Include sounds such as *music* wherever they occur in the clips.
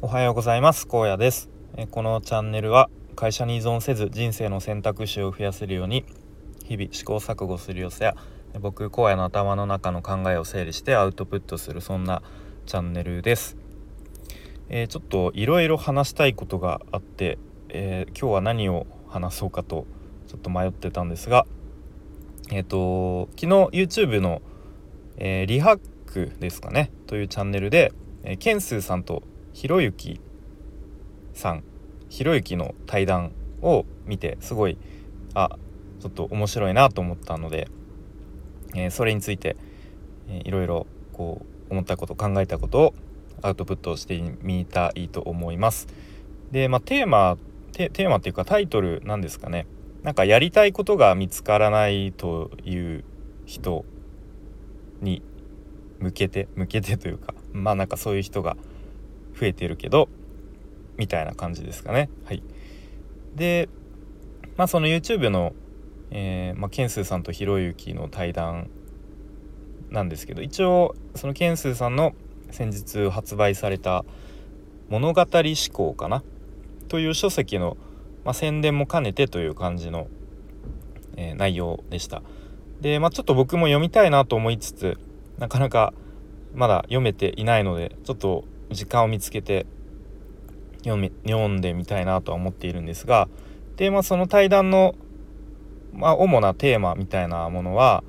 おはようございます。高野です。このチャンネルは会社に依存せず人生の選択肢を増やせるように日々試行錯誤する様子や僕荒野の頭の中の考えを整理してアウトプットするそんなチャンネルです、えー、ちょっといろいろ話したいことがあって、えー、今日は何を話そうかとちょっと迷ってたんですがえっ、ー、と昨日 YouTube の、えリハックですかねというチャンネルで、えケンスーさんとひろゆきさんひろゆきの対談を見てすごいあちょっと面白いなと思ったので、えー、それについて、えー、いろいろこう思ったこと考えたことをアウトプットしてみたいと思います。で、まあ、テーマテーマっていうかタイトルなんですかねなんかやりたいことが見つからないという人に向けて向けてというかまあなんかそういう人が増えてるけどみたいな感じですかね。はい。でまあその YouTube の、えーまあ、ケンスーさんとひろゆきの対談なんですけど一応そのケンスーさんの先日発売された「物語思考」かな？という書籍の、まあ、宣伝も兼ねてという感じの、えー、内容でした。でまあちょっと僕も読みたいなと思いつつなかなかまだ読めていないのでちょっと時間を見つけて読み読んでみたいなとは思っているんですがで、まあ、その対談の、まあ、主なテーマみたいなものは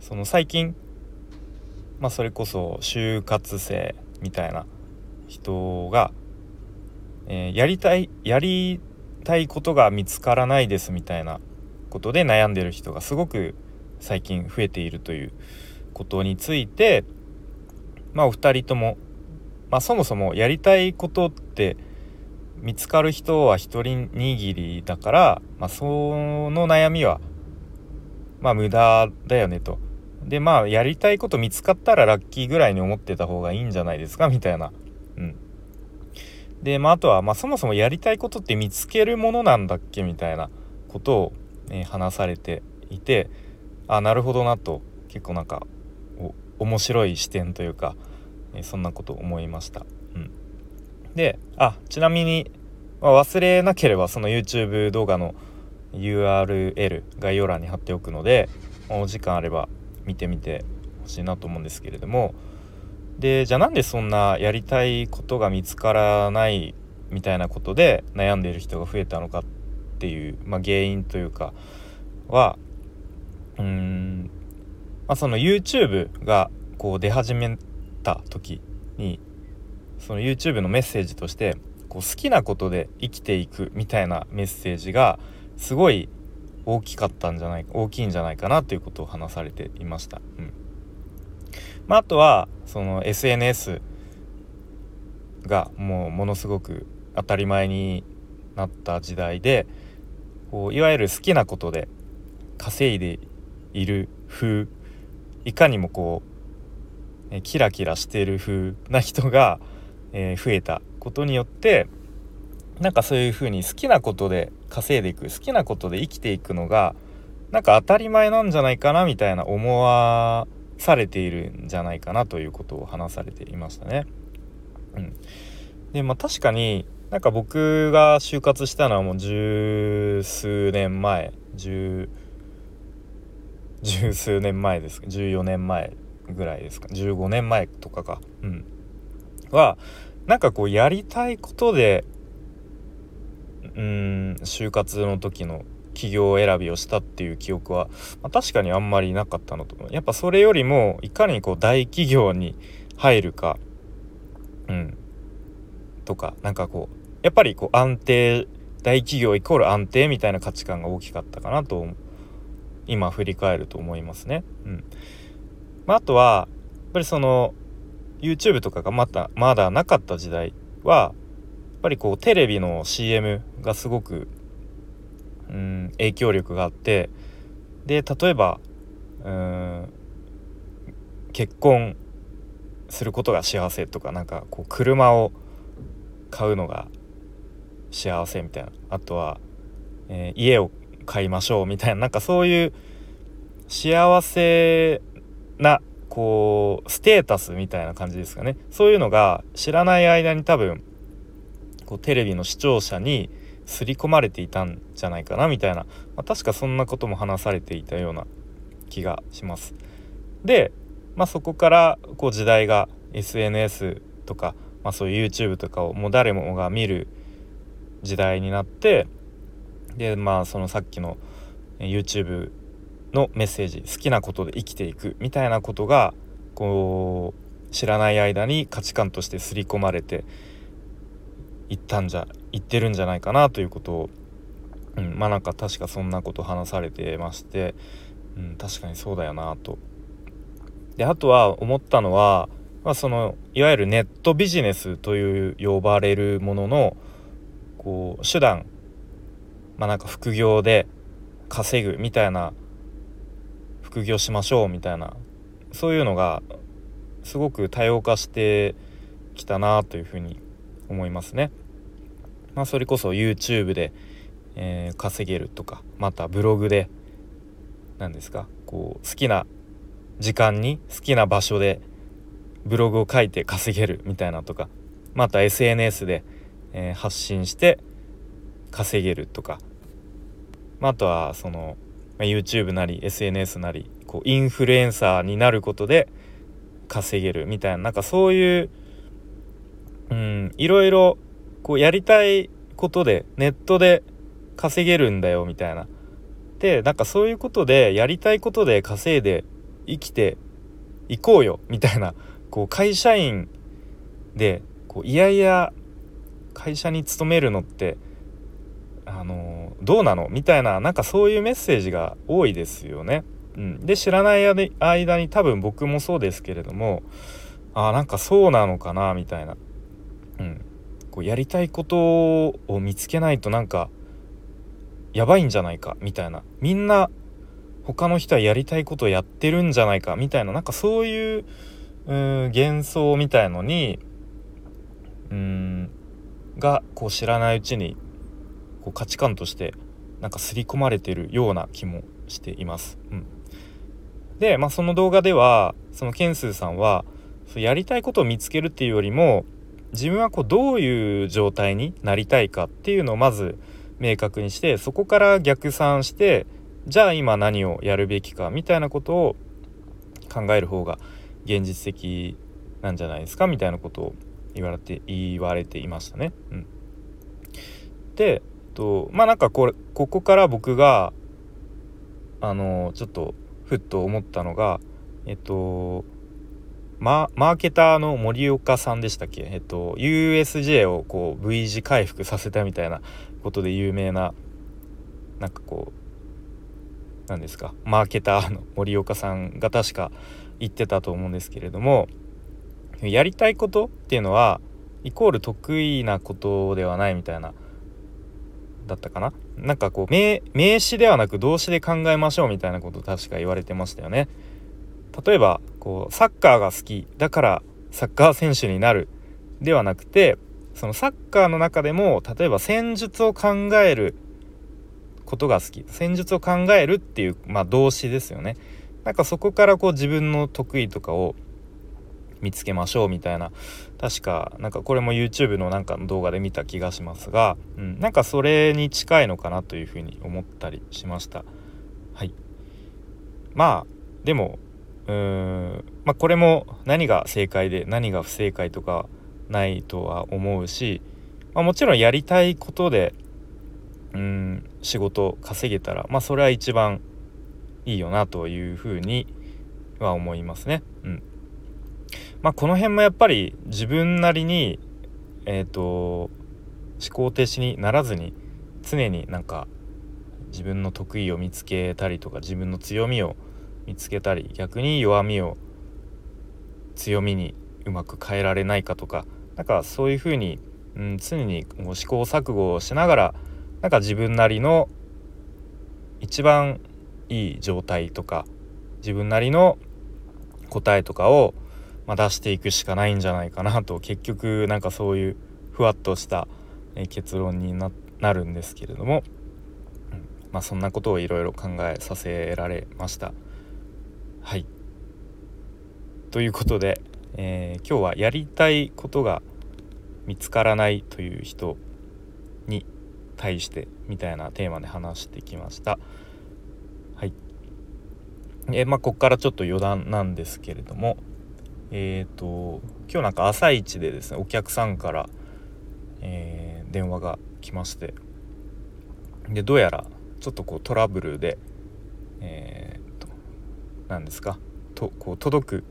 その最近、まあ、それこそ就活生みたいな人が、えー、やりたいやりたいことが見つからないですみたいなことで悩んでる人がすごく最近増えているということについてまあお二人ともまあ、そもそもやりたいことって見つかる人は一人握りだから、まあ、その悩みはまあ無駄だよねと。でまあやりたいこと見つかったらラッキーぐらいに思ってた方がいいんじゃないですかみたいな。うん。でまああとは、まあ、そもそもやりたいことって見つけるものなんだっけみたいなことを、え、話されていてあなるほどなと結構なんか面白い視点というかえそんなこと思いました。うん、であちなみに、まあ、忘れなければその YouTube 動画の URL 概要欄に貼っておくので、お時間あれば見てみてほしいなと思うんですけれどもでじゃあなんでそんなやりたいことが見つからないみたいなことで悩んでいる人が増えたのかっていう、まあ、原因というかはうーん、まあ、その YouTube がこう出始めた時にその YouTube のメッセージとしてこう好きなことで生きていくみたいなメッセージがすごい大きかったんじゃない大きいんじゃないかなということを話されていました。うんまあ、あとはその SNS がもうものすごく当たり前になった時代でこういわゆる好きなことで稼いでいる風いかにもこうえキラキラしてる風な人が、え増えたことによってなんかそういう風に好きなことで稼いでいく好きなことで生きていくのがなんか当たり前なんじゃないかなみたいな思わされているんじゃないかなということを話されていましたね。うん、でまあ確かになんか僕が就活したのはもう十数年前十十数年前です14年前ぐらいですか。15年前とかか。うん。はなんかこうやりたいことでうん就活の時の企業選びをしたっていう記憶は、まあ、確かにあんまりなかったのとやっぱそれよりもいかにこう大企業に入るか。うん。とかなんかこうやっぱりこう安定大企業イコール安定みたいな価値観が大きかったかなと今振り返ると思いますね。うん、まあ、あとはやっぱりその YouTube とかがまたまだなかった時代はやっぱりこうテレビの CM がすごくうん影響力があってで例えばうん結婚することが幸せとかなんかこう車を買うのが幸せみたいな。あとは、えー、家を買いましょうみたいななんかそういう幸せなこうステータスみたいな感じですかねそういうのが知らない間に多分こうテレビの視聴者に刷り込まれていたんじゃないかなみたいな、まあ、確かそんなことも話されていたような気がします。で、まあ、そこからこう時代が SNS とか、まあ、そういう YouTube とかをもう誰もが見る時代になってでまあそのさっきの YouTube のメッセージ好きなことで生きていくみたいなことがこう知らない間に価値観として刷り込まれていったんじゃ言ってるんじゃないかなということを、うん、まあなんか確かそんなこと話されてまして、うん、確かにそうだよなと。であとは思ったのは、まあ、そのいわゆるネットビジネスという呼ばれるもののこう手段まあなんか副業で稼ぐみたいな副業しましょうみたいなそういうのがすごく多様化してきたなというふうに思いますね。まあ、それこそ YouTube で、えー、稼げるとかまたブログで何ですかこう好きな時間に好きな場所でブログを書いて稼げるみたいなとかまた SNS で、えー、発信して稼げるとか、まあ、あとはその、ま、YouTube なり SNS なりこうインフルエンサーになることで稼げるみたいななんかそういううんいろいろこうやりたいことでネットで稼げるんだよみたいな。でなんかそういうことでやりたいことで稼いで生きていこうよみたいなこう会社員でこういやいや会社に勤めるのってあのどうなの？みたいななんかそういうメッセージが多いですよね。うん、で知らない間に多分僕もそうですけれどもあなんかそうなのかなみたいな、うん、こうやりたいことを見つけないとなんかやばいんじゃないかみたいな。みんな他の人はやりたいことをやってるんじゃないかみたいな。なんかそういうう幻想みたいのにうんがこう知らないうちにこう価値観としてなんか刷り込まれてるような気もしています。うん、で、まあ、その動画ではそのケンスーさんはやりたいことを見つけるっていうよりも自分はこうどういう状態になりたいかっていうのをまず明確にしてそこから逆算してじゃあ今何をやるべきかみたいなことを考える方が現実的なんじゃないですかみたいなことを言われて言われていましたね。うん、でとまあなんかこれここから僕があのちょっとふっと思ったのがえっとマーケターの森岡さんでしたっけ、えっと、USJ をこう V 字回復させたみたいなことで有名ななんかこう何ですか？マーケターの森岡さんが確か言ってたと思うんですけれどもやりたいことっていうのはイコール得意なことではないみたいなだったかな？なんかこう名詞ではなく動詞で考えましょうみたいなこと確か言われてましたよね。例えばこうサッカーが好きだからサッカー選手になるではなくてそのサッカーの中でも例えば戦術を考えることが好き。戦術を考えるっていう、まあ、動詞ですよね。なんかそこからこう自分の得意とかを見つけましょうみたいな。確かなんかこれも YouTube のなんかの動画で見た気がしますが、うん、なんかそれに近いのかなというふうに思ったりしました。はい。まあでもうーんまあこれも何が正解で何が不正解とかないとは思うし、まあ、もちろんやりたいことでうん仕事稼げたらまあそれは一番いいよなというふうには思いますね。うん。まあ、この辺もやっぱり自分なりにえっ、ー、と思考停止にならずに常になんか自分の得意を見つけたりとか自分の強みを見つけたり逆に弱みを強みにうまく変えられないかとかなんかそういうふうに、うん、常に試行錯誤をしながらなんか自分なりの一番いい状態とか自分なりの答えとかを、まあ、出していくしかないんじゃないかなと結局なんかそういうふわっとした結論になるんですけれども、うん、まあ、そんなことをいろいろ考えさせられました。はいということで、えー、今日はやりたいことが見つからないという人に対してみたいなテーマで話してきました。はいえまあ、ここからちょっと余談なんですけれどもえっ、ー、と今日なんか朝一でですねお客さんから、えー、電話が来ましてでどうやらちょっとこうトラブルでえー、と何ですかとこう届く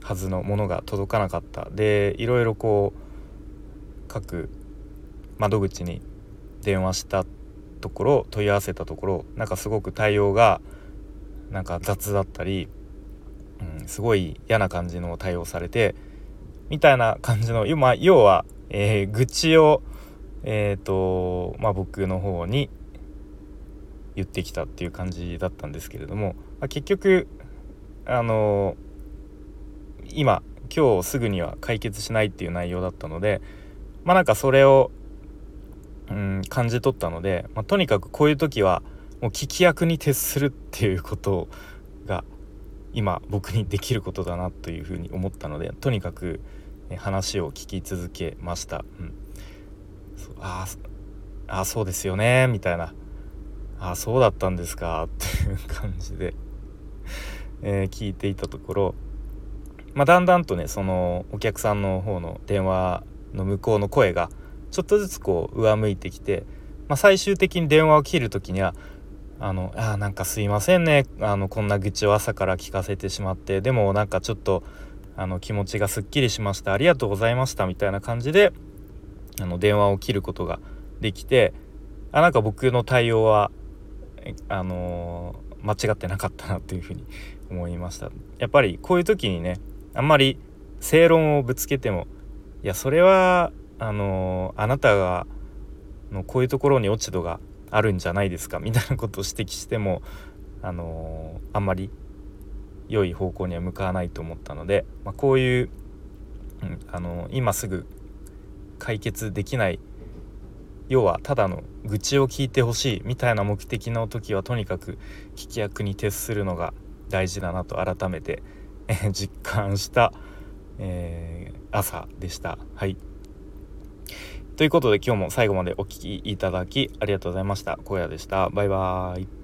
はずのものが届かなかった。でいろいろこう各窓口に電話したところ問い合わせたところなんかすごく対応がなんか雑だったり、うん、すごい嫌な感じの対応されてみたいな感じの、まあ、要は、えー、愚痴を、えーとまあ、僕の方に言ってきたっていう感じだったんですけれども、まあ、結局あのー、今今日すぐには解決しないっていう内容だったのでまあなんかそれを、うん、感じ取ったので、まあ、とにかくこういう時はもう聞き役に徹するっていうことが今僕にできることだなというふうに思ったのでとにかく話を聞き続けました。うん、ああそうですよねみたいな「ああそうだったんですか」*laughs* っていう感じでえー、聞いていたところ、まあ、だんだんとねそのお客さんの方の電話の向こうの声がちょっとずつこう上向いてきて、まあ、最終的に電話を切る時には「あのあなんかすいませんね。あのこんな愚痴を朝から聞かせてしまって。でもなんかちょっとあの気持ちがすっきりしました。ありがとうございました」みたいな感じであの電話を切ることができてあなんか僕の対応はあのー、間違ってなかったなっていうふうに *laughs* 思いました。やっぱりこういう時にねあんまり正論をぶつけてもいやそれはあのあなたがのこういうところに落ち度があるんじゃないですかみたいなことを指摘してもあのあんまり良い方向には向かわないと思ったので、まあ、こういう、うん、あの今すぐ解決できない要はただの愚痴を聞いてほしいみたいな目的の時はとにかく聞き役に徹するのが大事だなと改めて、*laughs* え実感した、えー、朝でした。はいということで今日も最後までお聴きいただきありがとうございました。荒野でした。バイバーイ。